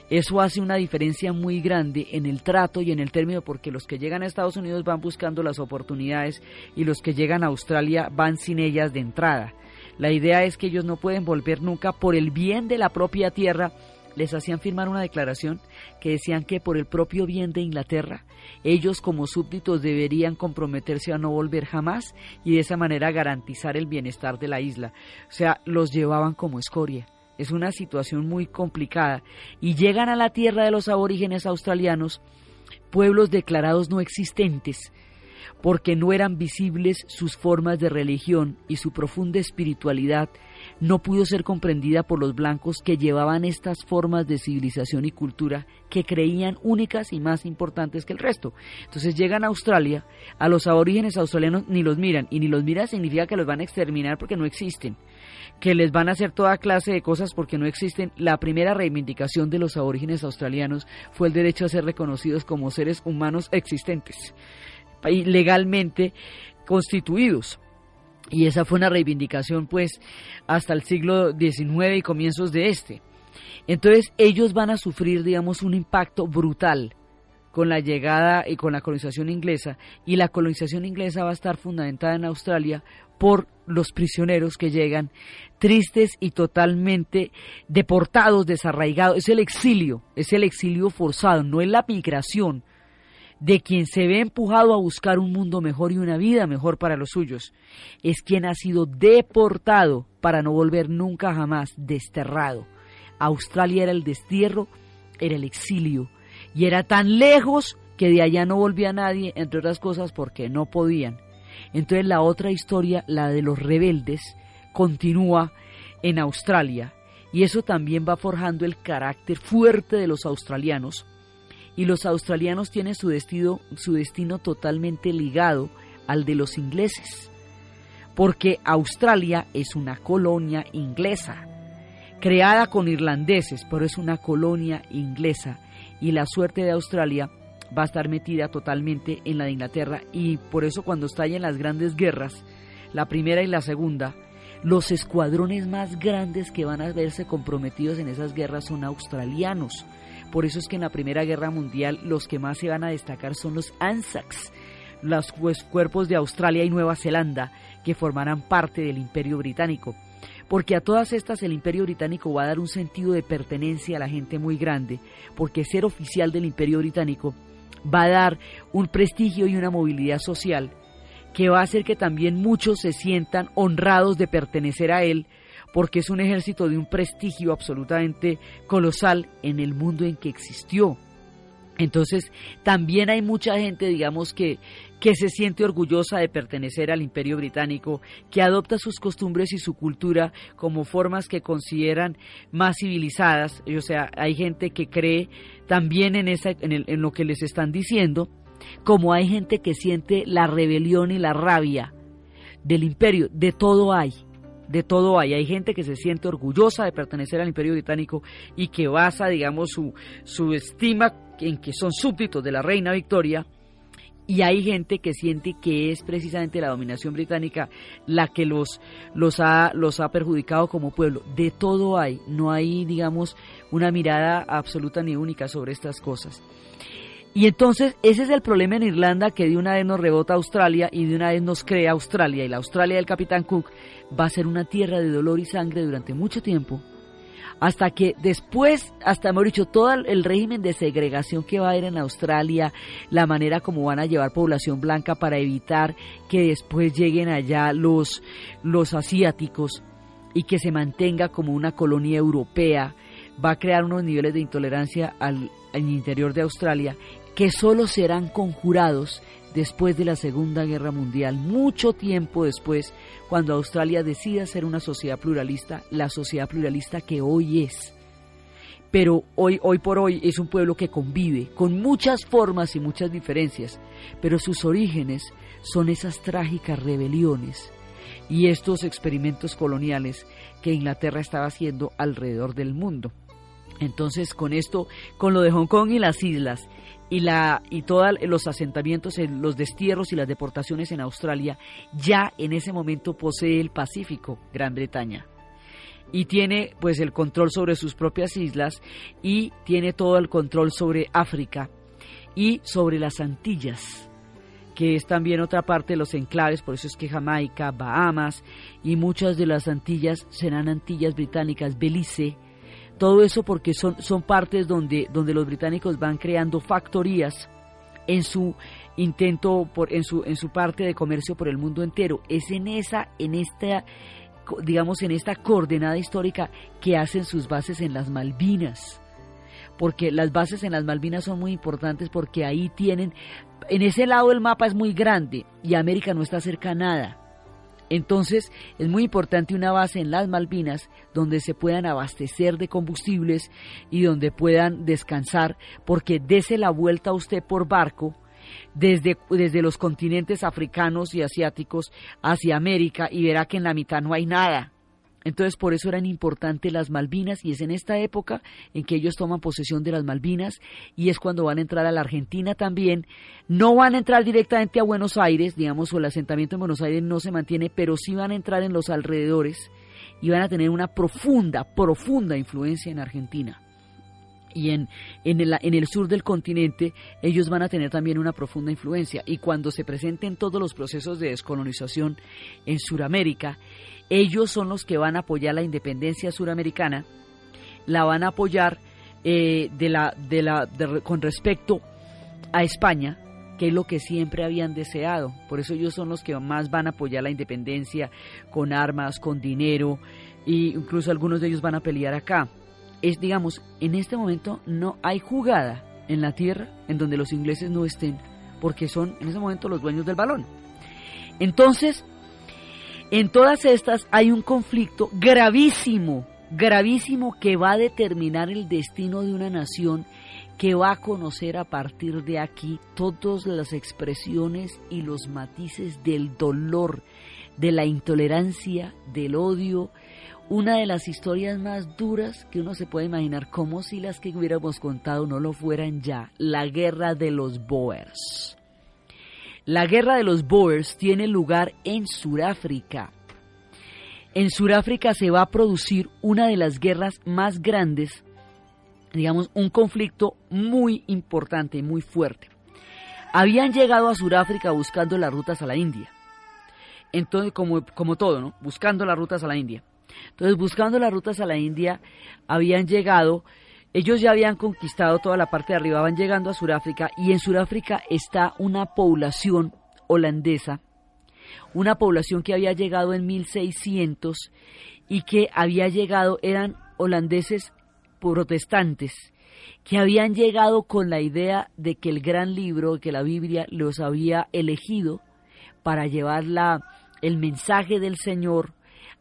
Eso hace una diferencia muy grande en el trato y en el término porque los que llegan a Estados Unidos van buscando las oportunidades y los que llegan a Australia van sin ellas de entrada. La idea es que ellos no pueden volver nunca por el bien de la propia tierra les hacían firmar una declaración que decían que por el propio bien de Inglaterra, ellos como súbditos deberían comprometerse a no volver jamás y de esa manera garantizar el bienestar de la isla. O sea, los llevaban como escoria. Es una situación muy complicada. Y llegan a la tierra de los aborígenes australianos, pueblos declarados no existentes, porque no eran visibles sus formas de religión y su profunda espiritualidad no pudo ser comprendida por los blancos que llevaban estas formas de civilización y cultura que creían únicas y más importantes que el resto. Entonces llegan a Australia, a los aborígenes australianos ni los miran, y ni los miran significa que los van a exterminar porque no existen, que les van a hacer toda clase de cosas porque no existen. La primera reivindicación de los aborígenes australianos fue el derecho a ser reconocidos como seres humanos existentes legalmente constituidos. Y esa fue una reivindicación pues hasta el siglo XIX y comienzos de este. Entonces ellos van a sufrir, digamos, un impacto brutal con la llegada y con la colonización inglesa y la colonización inglesa va a estar fundamentada en Australia por los prisioneros que llegan tristes y totalmente deportados, desarraigados. Es el exilio, es el exilio forzado, no es la migración, de quien se ve empujado a buscar un mundo mejor y una vida mejor para los suyos, es quien ha sido deportado para no volver nunca jamás desterrado. Australia era el destierro, era el exilio, y era tan lejos que de allá no volvía nadie, entre otras cosas porque no podían. Entonces la otra historia, la de los rebeldes, continúa en Australia, y eso también va forjando el carácter fuerte de los australianos, y los australianos tienen su destino, su destino totalmente ligado al de los ingleses, porque Australia es una colonia inglesa, creada con irlandeses, pero es una colonia inglesa, y la suerte de Australia va a estar metida totalmente en la de Inglaterra, y por eso cuando estallen las grandes guerras, la primera y la segunda, los escuadrones más grandes que van a verse comprometidos en esas guerras son australianos, por eso es que en la Primera Guerra Mundial los que más se van a destacar son los ANZACs, los cuerpos de Australia y Nueva Zelanda que formarán parte del Imperio Británico. Porque a todas estas el Imperio Británico va a dar un sentido de pertenencia a la gente muy grande, porque ser oficial del Imperio Británico va a dar un prestigio y una movilidad social que va a hacer que también muchos se sientan honrados de pertenecer a él porque es un ejército de un prestigio absolutamente colosal en el mundo en que existió. Entonces, también hay mucha gente, digamos, que, que se siente orgullosa de pertenecer al imperio británico, que adopta sus costumbres y su cultura como formas que consideran más civilizadas. O sea, hay gente que cree también en, esa, en, en lo que les están diciendo, como hay gente que siente la rebelión y la rabia del imperio, de todo hay de todo hay. Hay gente que se siente orgullosa de pertenecer al Imperio Británico y que basa, digamos, su, su estima en que son súbditos de la reina Victoria. Y hay gente que siente que es precisamente la dominación británica la que los, los, ha, los ha perjudicado como pueblo. De todo hay, no hay, digamos, una mirada absoluta ni única sobre estas cosas. Y entonces ese es el problema en Irlanda que de una vez nos rebota Australia y de una vez nos crea Australia. Y la Australia del Capitán Cook va a ser una tierra de dolor y sangre durante mucho tiempo. Hasta que después, hasta hemos dicho, todo el régimen de segregación que va a haber en Australia, la manera como van a llevar población blanca para evitar que después lleguen allá los, los asiáticos y que se mantenga como una colonia europea, va a crear unos niveles de intolerancia al, al interior de Australia que solo serán conjurados después de la Segunda Guerra Mundial, mucho tiempo después, cuando Australia decida ser una sociedad pluralista, la sociedad pluralista que hoy es. Pero hoy, hoy por hoy es un pueblo que convive con muchas formas y muchas diferencias, pero sus orígenes son esas trágicas rebeliones y estos experimentos coloniales que Inglaterra estaba haciendo alrededor del mundo. Entonces, con esto, con lo de Hong Kong y las islas, y la y todos los asentamientos, los destierros y las deportaciones en Australia, ya en ese momento posee el Pacífico, Gran Bretaña. Y tiene pues el control sobre sus propias islas y tiene todo el control sobre África y sobre las Antillas, que es también otra parte de los enclaves, por eso es que Jamaica, Bahamas y muchas de las Antillas serán Antillas británicas, Belice, todo eso porque son, son partes donde, donde los británicos van creando factorías en su intento, por, en, su, en su parte de comercio por el mundo entero. Es en esa, en esta, digamos, en esta coordenada histórica que hacen sus bases en las Malvinas. Porque las bases en las Malvinas son muy importantes porque ahí tienen, en ese lado el mapa es muy grande y América no está cerca a nada. Entonces es muy importante una base en las Malvinas donde se puedan abastecer de combustibles y donde puedan descansar, porque dese la vuelta a usted por barco desde, desde los continentes africanos y asiáticos hacia América y verá que en la mitad no hay nada. Entonces por eso eran importantes las Malvinas y es en esta época en que ellos toman posesión de las Malvinas y es cuando van a entrar a la Argentina también. No van a entrar directamente a Buenos Aires, digamos, o el asentamiento en Buenos Aires no se mantiene, pero sí van a entrar en los alrededores y van a tener una profunda, profunda influencia en Argentina y en, en, el, en, el, sur del continente, ellos van a tener también una profunda influencia. Y cuando se presenten todos los procesos de descolonización en Sudamérica, ellos son los que van a apoyar la independencia suramericana, la van a apoyar eh, de la, de la, con respecto a España, que es lo que siempre habían deseado. Por eso ellos son los que más van a apoyar la independencia con armas, con dinero, e incluso algunos de ellos van a pelear acá. Es, digamos, en este momento no hay jugada en la tierra en donde los ingleses no estén, porque son en ese momento los dueños del balón. Entonces, en todas estas hay un conflicto gravísimo, gravísimo que va a determinar el destino de una nación que va a conocer a partir de aquí todas las expresiones y los matices del dolor, de la intolerancia, del odio, una de las historias más duras que uno se puede imaginar, como si las que hubiéramos contado no lo fueran ya, la guerra de los Boers. La guerra de los Boers tiene lugar en Sudáfrica. En Sudáfrica se va a producir una de las guerras más grandes, digamos, un conflicto muy importante, muy fuerte. Habían llegado a Sudáfrica buscando las rutas a la India. Entonces, como, como todo, ¿no? Buscando las rutas a la India. Entonces, buscando las rutas a la India, habían llegado ellos ya habían conquistado toda la parte de arriba, van llegando a Sudáfrica y en Sudáfrica está una población holandesa, una población que había llegado en 1600 y que había llegado, eran holandeses protestantes que habían llegado con la idea de que el gran libro, que la Biblia los había elegido para llevar el mensaje del Señor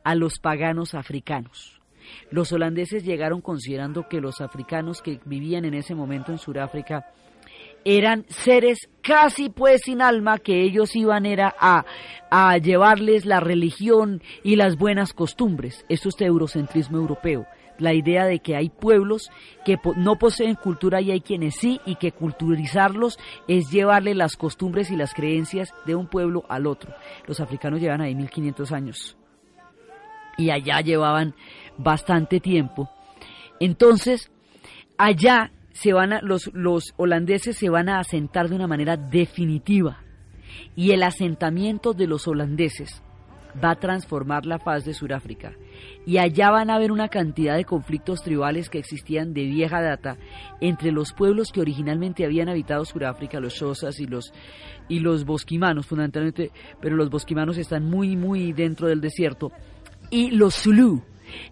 a los paganos africanos. Los holandeses llegaron considerando que los africanos que vivían en ese momento en Sudáfrica eran seres casi pues sin alma que ellos iban era a, a llevarles la religión y las buenas costumbres. Esto es eurocentrismo europeo la idea de que hay pueblos que no poseen cultura y hay quienes sí, y que culturizarlos es llevarle las costumbres y las creencias de un pueblo al otro. Los africanos llevan ahí 1500 años y allá llevaban bastante tiempo. Entonces, allá se van a, los, los holandeses se van a asentar de una manera definitiva y el asentamiento de los holandeses va a transformar la faz de Sudáfrica y allá van a haber una cantidad de conflictos tribales que existían de vieja data entre los pueblos que originalmente habían habitado Sudáfrica, los Xhosas y los y los bosquimanos fundamentalmente, pero los bosquimanos están muy muy dentro del desierto y los Zulu.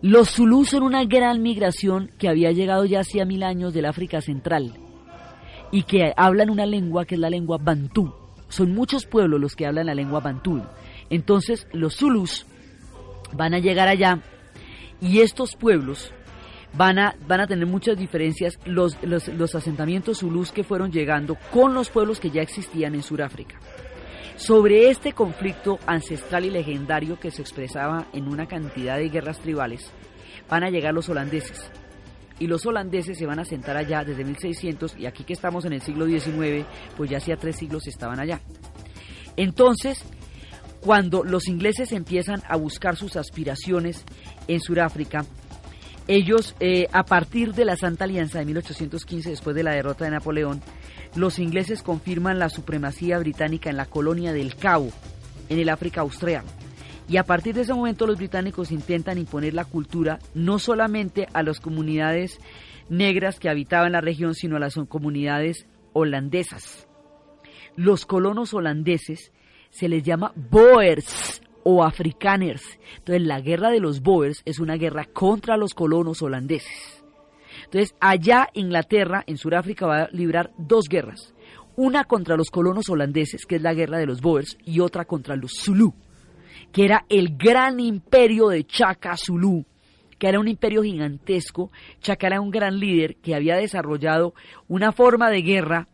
Los Zulu son una gran migración que había llegado ya hacía mil años del África Central y que hablan una lengua que es la lengua bantú. Son muchos pueblos los que hablan la lengua bantú. Entonces los Zulus van a llegar allá y estos pueblos van a, van a tener muchas diferencias los, los, asentamientos zulús que fueron llegando con los pueblos que ya existían en Sudáfrica. Sobre este conflicto ancestral y legendario que se expresaba en una cantidad de guerras tribales, van a llegar los holandeses. Y los holandeses se van a sentar allá desde 1600 y aquí que estamos en el siglo XIX, pues ya hacía tres siglos estaban allá. Entonces, cuando los ingleses empiezan a buscar sus aspiraciones en Sudáfrica, ellos, eh, a partir de la Santa Alianza de 1815, después de la derrota de Napoleón, los ingleses confirman la supremacía británica en la colonia del Cabo, en el África Austral. Y a partir de ese momento los británicos intentan imponer la cultura no solamente a las comunidades negras que habitaban la región, sino a las comunidades holandesas. Los colonos holandeses se les llama Boers o Afrikaners. Entonces la guerra de los Boers es una guerra contra los colonos holandeses. Entonces allá Inglaterra, en Sudáfrica, va a librar dos guerras. Una contra los colonos holandeses, que es la guerra de los Boers, y otra contra los Zulu, que era el gran imperio de Chaka Zulu, que era un imperio gigantesco. Chaka era un gran líder que había desarrollado una forma de guerra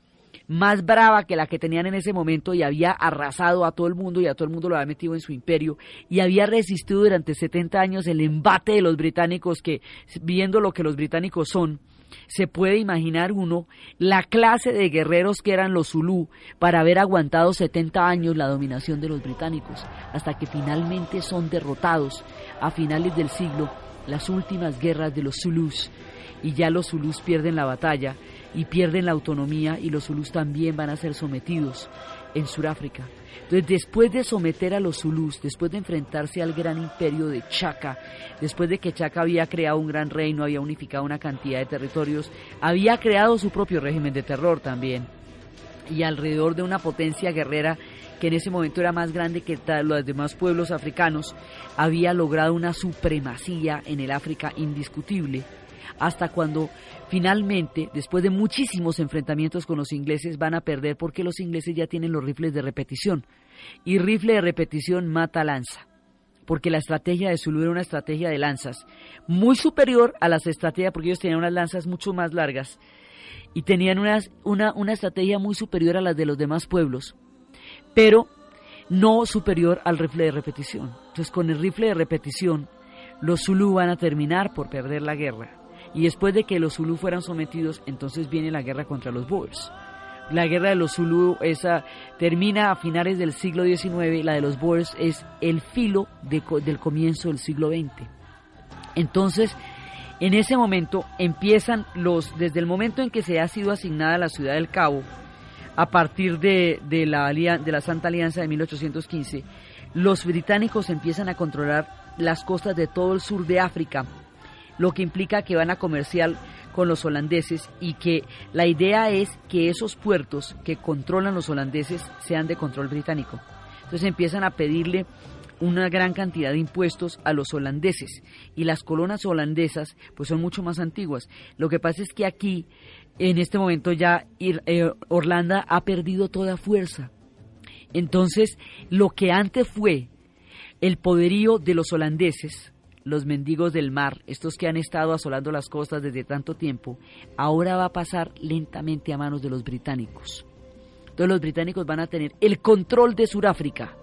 más brava que la que tenían en ese momento y había arrasado a todo el mundo y a todo el mundo lo había metido en su imperio y había resistido durante 70 años el embate de los británicos que, viendo lo que los británicos son, se puede imaginar uno la clase de guerreros que eran los Zulú para haber aguantado 70 años la dominación de los británicos, hasta que finalmente son derrotados a finales del siglo, las últimas guerras de los Zulús, y ya los Zulús pierden la batalla y pierden la autonomía y los Zulus también van a ser sometidos en Sudáfrica. Entonces, después de someter a los Zulus, después de enfrentarse al gran imperio de Chaka, después de que Chaka había creado un gran reino, había unificado una cantidad de territorios, había creado su propio régimen de terror también, y alrededor de una potencia guerrera que en ese momento era más grande que los demás pueblos africanos, había logrado una supremacía en el África indiscutible hasta cuando finalmente, después de muchísimos enfrentamientos con los ingleses, van a perder porque los ingleses ya tienen los rifles de repetición. Y rifle de repetición mata lanza porque la estrategia de Zulu era una estrategia de lanzas muy superior a las estrategias, porque ellos tenían unas lanzas mucho más largas y tenían una, una estrategia muy superior a las de los demás pueblos, pero no superior al rifle de repetición. Entonces, con el rifle de repetición, los Zulu van a terminar por perder la guerra. Y después de que los Zulu fueran sometidos, entonces viene la guerra contra los Boers. La guerra de los Zulu esa, termina a finales del siglo XIX, la de los Boers es el filo del comienzo del siglo XX. Entonces, en ese momento empiezan los, desde el momento en que se ha sido asignada la ciudad del Cabo, a partir de, de, la, de la Santa Alianza de 1815, los británicos empiezan a controlar las costas de todo el sur de África, lo que implica que van a comerciar con los holandeses y que la idea es que esos puertos que controlan los holandeses sean de control británico. Entonces empiezan a pedirle una gran cantidad de impuestos a los holandeses y las colonas holandesas pues son mucho más antiguas. Lo que pasa es que aquí en este momento ya eh, Orlando ha perdido toda fuerza. Entonces, lo que antes fue el poderío de los holandeses, los mendigos del mar, estos que han estado asolando las costas desde tanto tiempo, ahora va a pasar lentamente a manos de los británicos. Entonces los británicos van a tener el control de Sudáfrica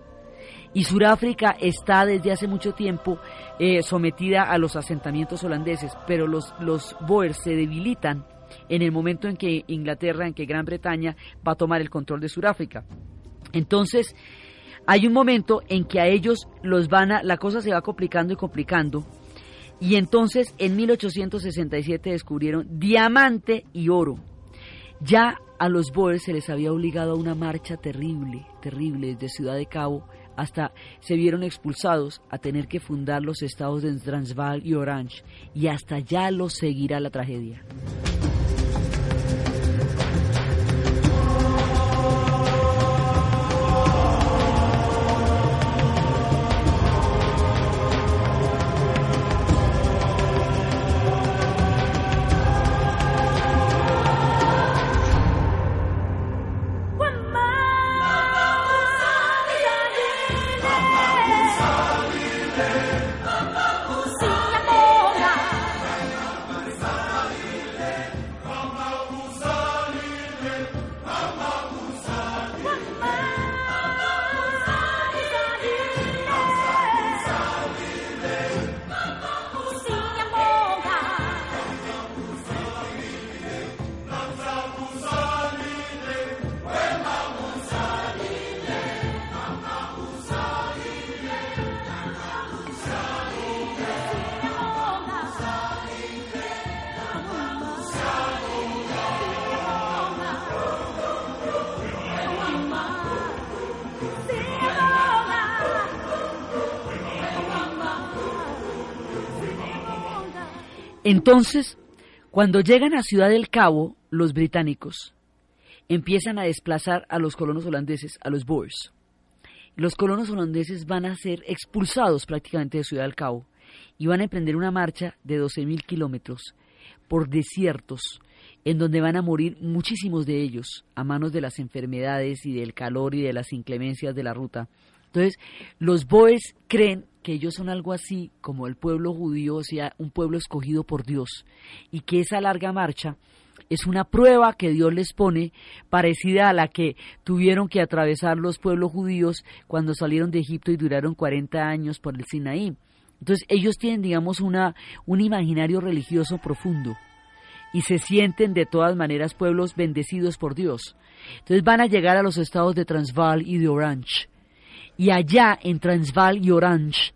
y Sudáfrica está desde hace mucho tiempo eh, sometida a los asentamientos holandeses, pero los, los Boers se debilitan en el momento en que Inglaterra, en que Gran Bretaña va a tomar el control de Sudáfrica. Entonces, hay un momento en que a ellos los van a, la cosa se va complicando y complicando, y entonces en 1867 descubrieron diamante y oro. Ya a los Boers se les había obligado a una marcha terrible, terrible, desde Ciudad de Cabo hasta se vieron expulsados a tener que fundar los estados de Transvaal y Orange, y hasta ya los seguirá la tragedia. Entonces, cuando llegan a Ciudad del Cabo, los británicos empiezan a desplazar a los colonos holandeses, a los Boers. Los colonos holandeses van a ser expulsados prácticamente de Ciudad del Cabo y van a emprender una marcha de 12.000 kilómetros por desiertos, en donde van a morir muchísimos de ellos a manos de las enfermedades y del calor y de las inclemencias de la ruta. Entonces, los Boers creen que ellos son algo así como el pueblo judío, o sea, un pueblo escogido por Dios, y que esa larga marcha es una prueba que Dios les pone parecida a la que tuvieron que atravesar los pueblos judíos cuando salieron de Egipto y duraron 40 años por el Sinaí. Entonces ellos tienen, digamos, una, un imaginario religioso profundo y se sienten de todas maneras pueblos bendecidos por Dios. Entonces van a llegar a los estados de Transvaal y de Orange. Y allá en Transvaal y Orange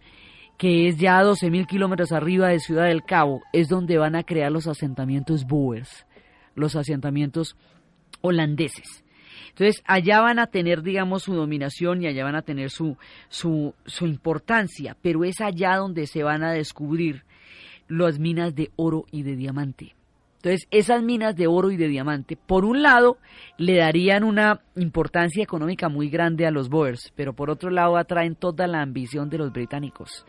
que es ya a 12.000 kilómetros arriba de Ciudad del Cabo, es donde van a crear los asentamientos Boers, los asentamientos holandeses. Entonces, allá van a tener, digamos, su dominación y allá van a tener su, su, su importancia, pero es allá donde se van a descubrir las minas de oro y de diamante. Entonces, esas minas de oro y de diamante, por un lado, le darían una importancia económica muy grande a los Boers, pero por otro lado atraen toda la ambición de los británicos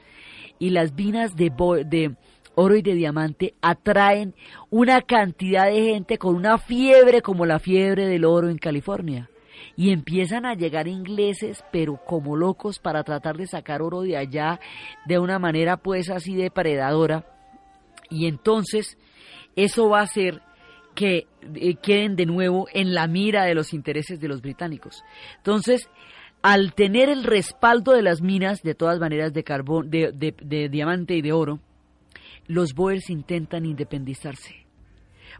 y las minas de, de oro y de diamante atraen una cantidad de gente con una fiebre como la fiebre del oro en California. Y empiezan a llegar ingleses, pero como locos, para tratar de sacar oro de allá de una manera pues así depredadora. Y entonces eso va a hacer que eh, queden de nuevo en la mira de los intereses de los británicos. Entonces, al tener el respaldo de las minas, de todas maneras, de carbón, de, diamante y de oro, los Boers intentan independizarse.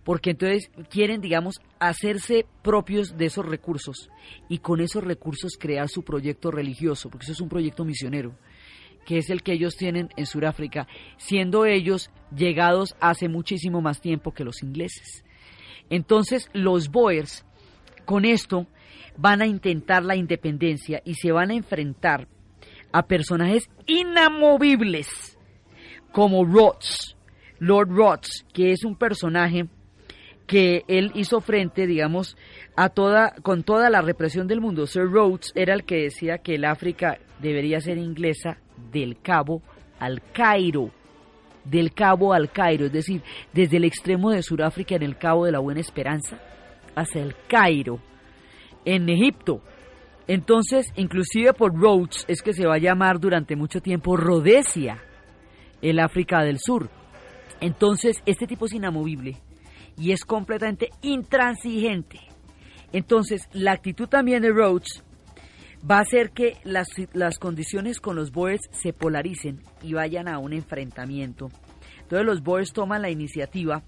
Porque entonces quieren, digamos, hacerse propios de esos recursos y con esos recursos crear su proyecto religioso, porque eso es un proyecto misionero, que es el que ellos tienen en Sudáfrica, siendo ellos llegados hace muchísimo más tiempo que los ingleses. Entonces, los Boers, con esto, van a intentar la independencia y se van a enfrentar a personajes inamovibles como Rhodes, Lord Rhodes, que es un personaje que él hizo frente, digamos, a toda, con toda la represión del mundo. Sir Rhodes era el que decía que el África debería ser inglesa del Cabo al Cairo. Del Cabo al Cairo, es decir, desde el extremo de Sudáfrica en el Cabo de la Buena Esperanza hasta el Cairo, en Egipto. Entonces, inclusive por Rhodes es que se va a llamar durante mucho tiempo Rhodesia, el África del Sur. Entonces, este tipo es inamovible y es completamente intransigente. Entonces, la actitud también de Rhodes va a hacer que las, las condiciones con los Boers se polaricen y vayan a un enfrentamiento. Entonces los Boers toman la iniciativa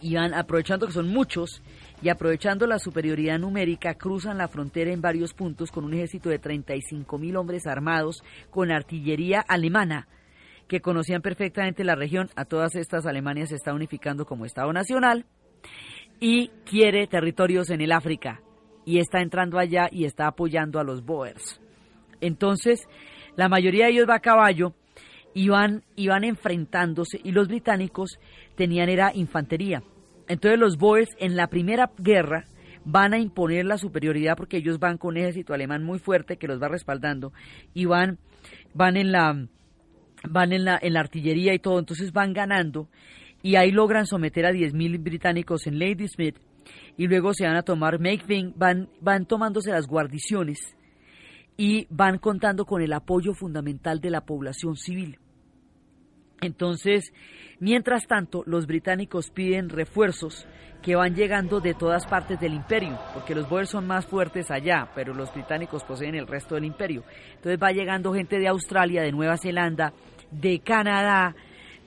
y van aprovechando que son muchos y aprovechando la superioridad numérica cruzan la frontera en varios puntos con un ejército de 35 mil hombres armados con artillería alemana que conocían perfectamente la región. A todas estas Alemania se está unificando como Estado Nacional y quiere territorios en el África y está entrando allá y está apoyando a los Boers. Entonces, la mayoría de ellos va a caballo y van, enfrentándose y los británicos tenían era infantería. Entonces los Boers en la primera guerra van a imponer la superioridad porque ellos van con un ejército alemán muy fuerte que los va respaldando y van, van en la van en la, en la artillería y todo, entonces van ganando y ahí logran someter a 10.000 británicos en Ladysmith y luego se van a tomar Makeving, van, van tomándose las guarniciones y van contando con el apoyo fundamental de la población civil. Entonces, mientras tanto, los británicos piden refuerzos que van llegando de todas partes del imperio, porque los Boers son más fuertes allá, pero los británicos poseen el resto del imperio. Entonces va llegando gente de Australia, de Nueva Zelanda, de Canadá,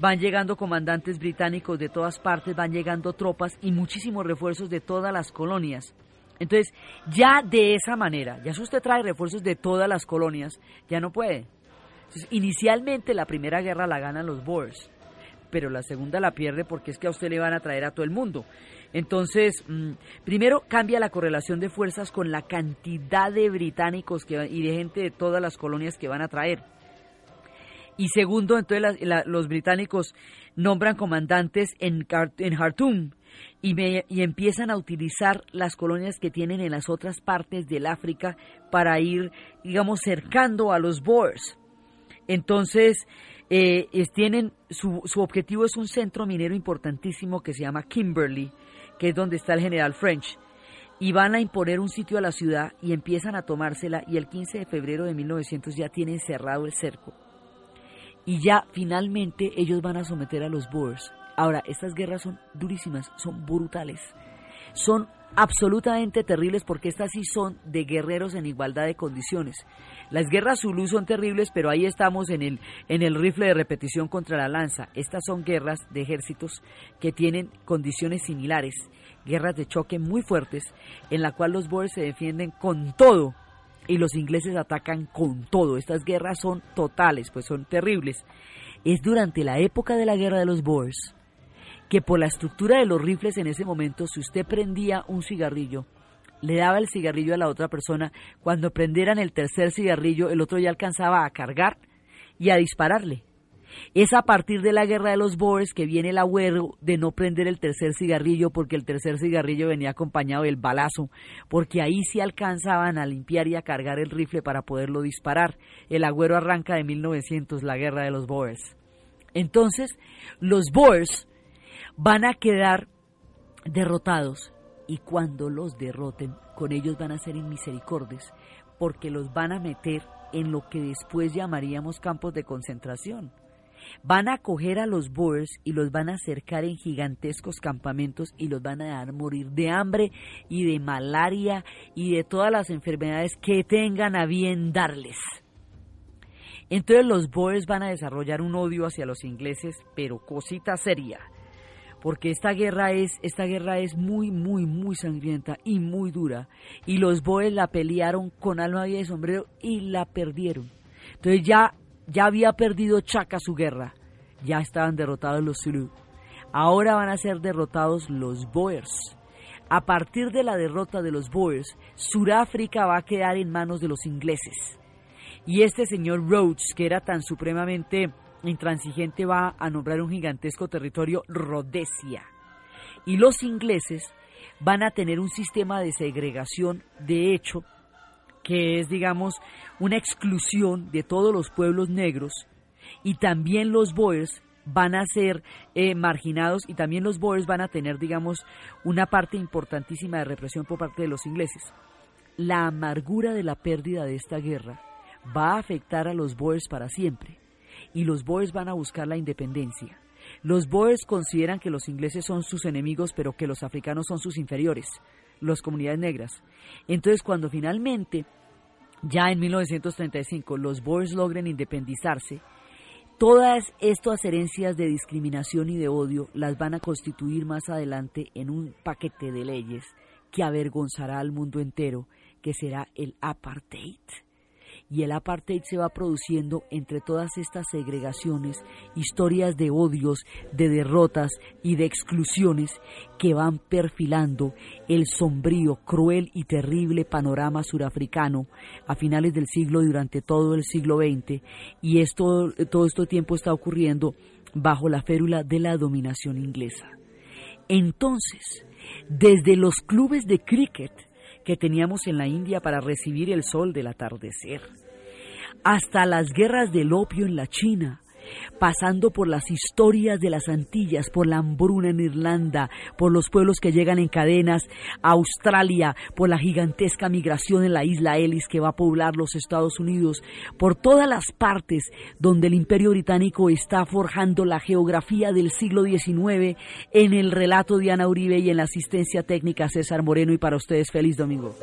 van llegando comandantes británicos de todas partes, van llegando tropas y muchísimos refuerzos de todas las colonias. Entonces, ya de esa manera, ya si usted trae refuerzos de todas las colonias, ya no puede. inicialmente la primera guerra la ganan los Boers, pero la segunda la pierde porque es que a usted le van a traer a todo el mundo. Entonces, mm, primero cambia la correlación de fuerzas con la cantidad de británicos que, y de gente de todas las colonias que van a traer. Y segundo, entonces los británicos nombran comandantes en, en Khartoum y, y, empiezan a utilizar las colonias que tienen en las otras partes del África para ir, digamos, cercando a los Boers. Entonces, eh, tienen, su, su objetivo es un centro minero importantísimo que se llama Kimberley, que es donde está el general French y van a imponer un sitio a la ciudad y empiezan a tomársela y el 15 de febrero de 1900 ya tienen cerrado el cerco y ya finalmente ellos van a someter a los Boers. Ahora, estas guerras son durísimas, son brutales, son absolutamente terribles porque estas sí son de guerreros en igualdad de condiciones. Las guerras Zulu son terribles, pero ahí estamos en el, en el rifle de repetición contra la lanza. Estas son guerras de ejércitos que tienen condiciones similares, guerras de choque muy fuertes, en la cual los Boers se defienden con todo y los ingleses atacan con todo. Estas guerras son totales, pues son terribles. Es durante la época de la guerra de los Boers que por la estructura de los rifles en ese momento, si usted prendía un cigarrillo, le daba el cigarrillo a la otra persona, cuando prendieran el tercer cigarrillo, el otro ya alcanzaba a cargar y a dispararle. Es a partir de la guerra de los Boers que viene el agüero de no prender el tercer cigarrillo porque el tercer cigarrillo venía acompañado del balazo, porque ahí sí alcanzaban a limpiar y a cargar el rifle para poderlo disparar. El agüero arranca de 1900, la guerra de los Boers. Entonces, los Boers van a quedar derrotados y cuando los derroten, con ellos van a ser inmisericordes, porque los van a meter en lo que después llamaríamos campos de concentración van a coger a los Boers y los van a acercar en gigantescos campamentos y los van a dar morir de hambre y de malaria y de todas las enfermedades que tengan a bien darles. Entonces los Boers van a desarrollar un odio hacia los ingleses, pero cosita seria, porque esta guerra es esta guerra es muy muy muy sangrienta y muy dura y los Boers la pelearon con alma y de sombrero y la perdieron. Entonces ya ya había perdido Chaka su guerra, ya estaban derrotados los Zulu. Ahora van a ser derrotados los Boers. A partir de la derrota de los Boers, Sudáfrica va a quedar en manos de los ingleses. Y este señor Rhodes, que era tan supremamente intransigente, va a nombrar un gigantesco territorio Rhodesia. Y los ingleses van a tener un sistema de segregación, de hecho, que es, digamos, una exclusión de todos los pueblos negros, y también los Boers van a ser eh, marginados y también los Boers van a tener, digamos, una parte importantísima de represión por parte de los ingleses. La amargura de la pérdida de esta guerra va a afectar a los Boers para siempre y los Boers van a buscar la independencia. Los Boers consideran que los ingleses son sus enemigos, pero que los africanos son sus inferiores, las comunidades negras. Entonces, cuando finalmente, ya en 1935, los Boers logren independizarse, todas estas herencias de discriminación y de odio las van a constituir más adelante en un paquete de leyes que avergonzará al mundo entero, que será el apartheid y el apartheid se va produciendo entre todas estas segregaciones, historias de odios, de derrotas y de exclusiones que van perfilando el sombrío, cruel y terrible panorama surafricano a finales del siglo y durante todo el siglo XX y esto, todo este tiempo está ocurriendo bajo la férula de la dominación inglesa. Entonces, desde los clubes de cricket que teníamos en la India para recibir el sol del atardecer, hasta las guerras del opio en la China, pasando por las historias de las Antillas, por la hambruna en Irlanda, por los pueblos que llegan en cadenas a Australia, por la gigantesca migración en la isla Ellis que va a poblar los Estados Unidos, por todas las partes donde el Imperio Británico está forjando la geografía del siglo XIX en el relato de Ana Uribe y en la asistencia técnica César Moreno y para ustedes feliz domingo.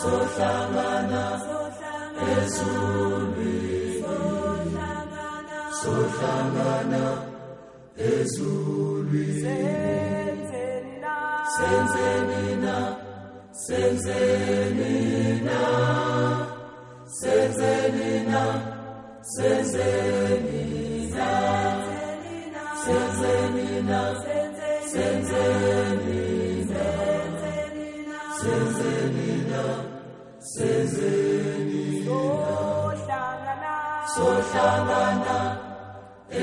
Sohlangana ezulwini sohlangana ezulwini senzeni na senzeni na senzeni na senzeni na senzeni na senzeni na senzeni na sezeni so senzeni sohlangana sohlangana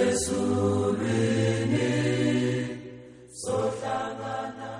esulwini sohlangana